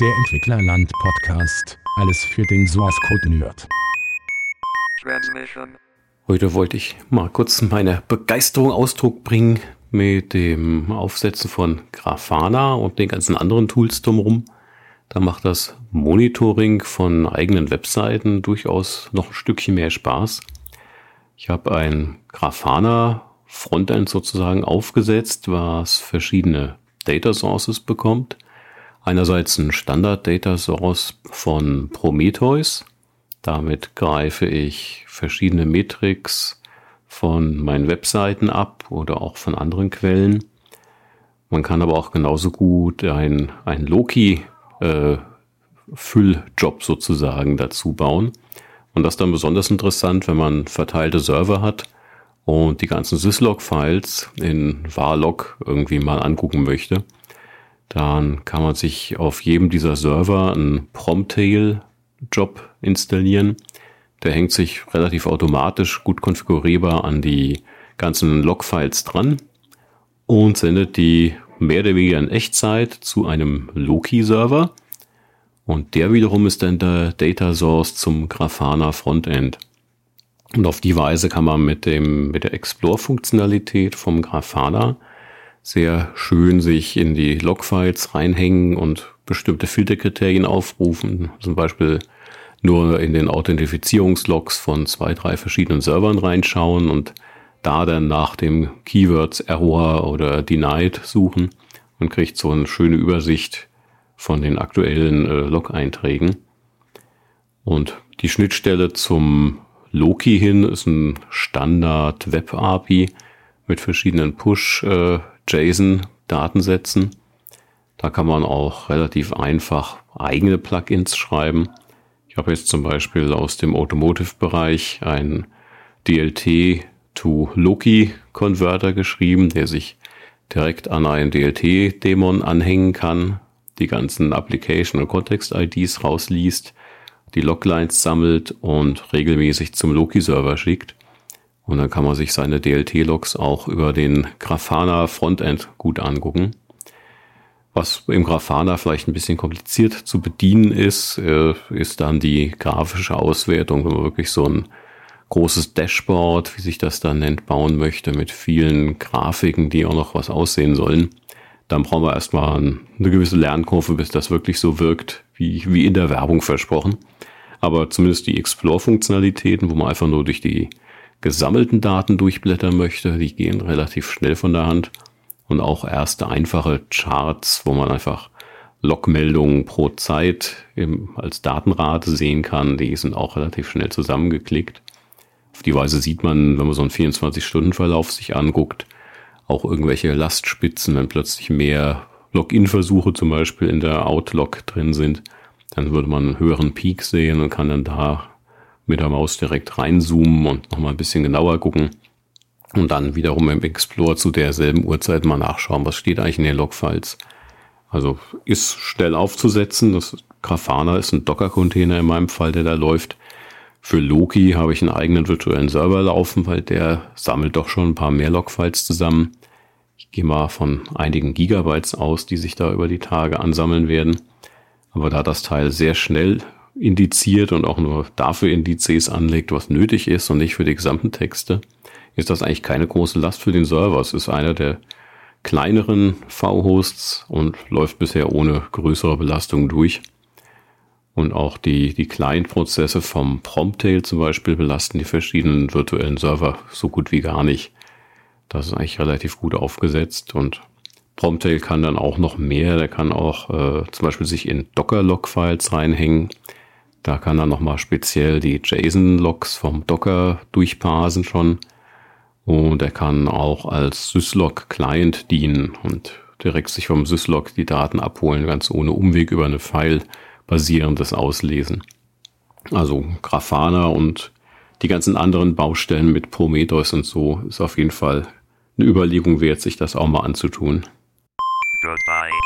Der Entwicklerland Podcast. Alles für den Source Code Nerd. Heute wollte ich mal kurz meine Begeisterung Ausdruck bringen mit dem Aufsetzen von Grafana und den ganzen anderen Tools drumherum. Da macht das Monitoring von eigenen Webseiten durchaus noch ein Stückchen mehr Spaß. Ich habe ein Grafana Frontend sozusagen aufgesetzt, was verschiedene Data Sources bekommt. Einerseits ein Standard Data Source von Prometheus. Damit greife ich verschiedene Metrics von meinen Webseiten ab oder auch von anderen Quellen. Man kann aber auch genauso gut ein, ein Loki äh, sozusagen dazu bauen. Und das ist dann besonders interessant, wenn man verteilte Server hat und die ganzen Syslog-Files in varlog irgendwie mal angucken möchte. Dann kann man sich auf jedem dieser Server einen Promtail-Job installieren. Der hängt sich relativ automatisch gut konfigurierbar an die ganzen Logfiles dran und sendet die mehr oder weniger in Echtzeit zu einem Loki-Server. Und der wiederum ist dann der Data Source zum Grafana Frontend. Und auf die Weise kann man mit dem, mit der Explore-Funktionalität vom Grafana sehr schön sich in die Logfiles reinhängen und bestimmte Filterkriterien aufrufen. Zum Beispiel nur in den Authentifizierungslogs von zwei, drei verschiedenen Servern reinschauen und da dann nach dem Keywords Error oder Denied suchen und kriegt so eine schöne Übersicht von den aktuellen äh, Log-Einträgen. Und die Schnittstelle zum Loki hin ist ein Standard Web API mit verschiedenen Push äh, JSON Datensätzen. Da kann man auch relativ einfach eigene Plugins schreiben. Ich habe jetzt zum Beispiel aus dem Automotive-Bereich ein DLT to Loki Converter geschrieben, der sich direkt an einen DLT-Dämon anhängen kann, die ganzen Application- und Kontext-IDs rausliest die Loglines sammelt und regelmäßig zum Loki-Server schickt. Und dann kann man sich seine DLT-Logs auch über den Grafana Frontend gut angucken. Was im Grafana vielleicht ein bisschen kompliziert zu bedienen ist, äh, ist dann die grafische Auswertung, wenn man wirklich so ein großes Dashboard, wie sich das dann nennt, bauen möchte mit vielen Grafiken, die auch noch was aussehen sollen. Dann brauchen wir erstmal eine gewisse Lernkurve, bis das wirklich so wirkt, wie, wie in der Werbung versprochen. Aber zumindest die Explore-Funktionalitäten, wo man einfach nur durch die gesammelten Daten durchblättern möchte, die gehen relativ schnell von der Hand. Und auch erste einfache Charts, wo man einfach Logmeldungen pro Zeit im, als Datenrate sehen kann, die sind auch relativ schnell zusammengeklickt. Auf die Weise sieht man, wenn man so einen 24-Stunden-Verlauf sich anguckt, auch irgendwelche Lastspitzen, wenn plötzlich mehr Login-Versuche zum Beispiel in der Outlog drin sind, dann würde man einen höheren Peak sehen und kann dann da mit der Maus direkt reinzoomen und nochmal ein bisschen genauer gucken. Und dann wiederum im Explorer zu derselben Uhrzeit mal nachschauen, was steht eigentlich in den Logfiles. Also ist schnell aufzusetzen. Das Grafana ist ein Docker-Container in meinem Fall, der da läuft. Für Loki habe ich einen eigenen virtuellen Server laufen, weil der sammelt doch schon ein paar mehr Logfiles zusammen. Ich gehe mal von einigen Gigabytes aus, die sich da über die Tage ansammeln werden. Aber da das Teil sehr schnell indiziert und auch nur dafür Indizes anlegt, was nötig ist und nicht für die gesamten Texte, ist das eigentlich keine große Last für den Server. Es ist einer der kleineren V-Hosts und läuft bisher ohne größere Belastung durch. Und auch die, die Client-Prozesse vom Promptail zum Beispiel belasten die verschiedenen virtuellen Server so gut wie gar nicht. Das ist eigentlich relativ gut aufgesetzt und Promptail kann dann auch noch mehr. Der kann auch äh, zum Beispiel sich in Docker-Log-Files reinhängen. Da kann er nochmal speziell die JSON-Logs vom Docker durchparsen schon. Und er kann auch als Syslog-Client dienen und direkt sich vom Syslog die Daten abholen, ganz ohne Umweg über eine File basierendes Auslesen. Also Grafana und die ganzen anderen Baustellen mit Prometheus und so ist auf jeden Fall eine Überlegung wert, sich das auch mal anzutun. Goodbye.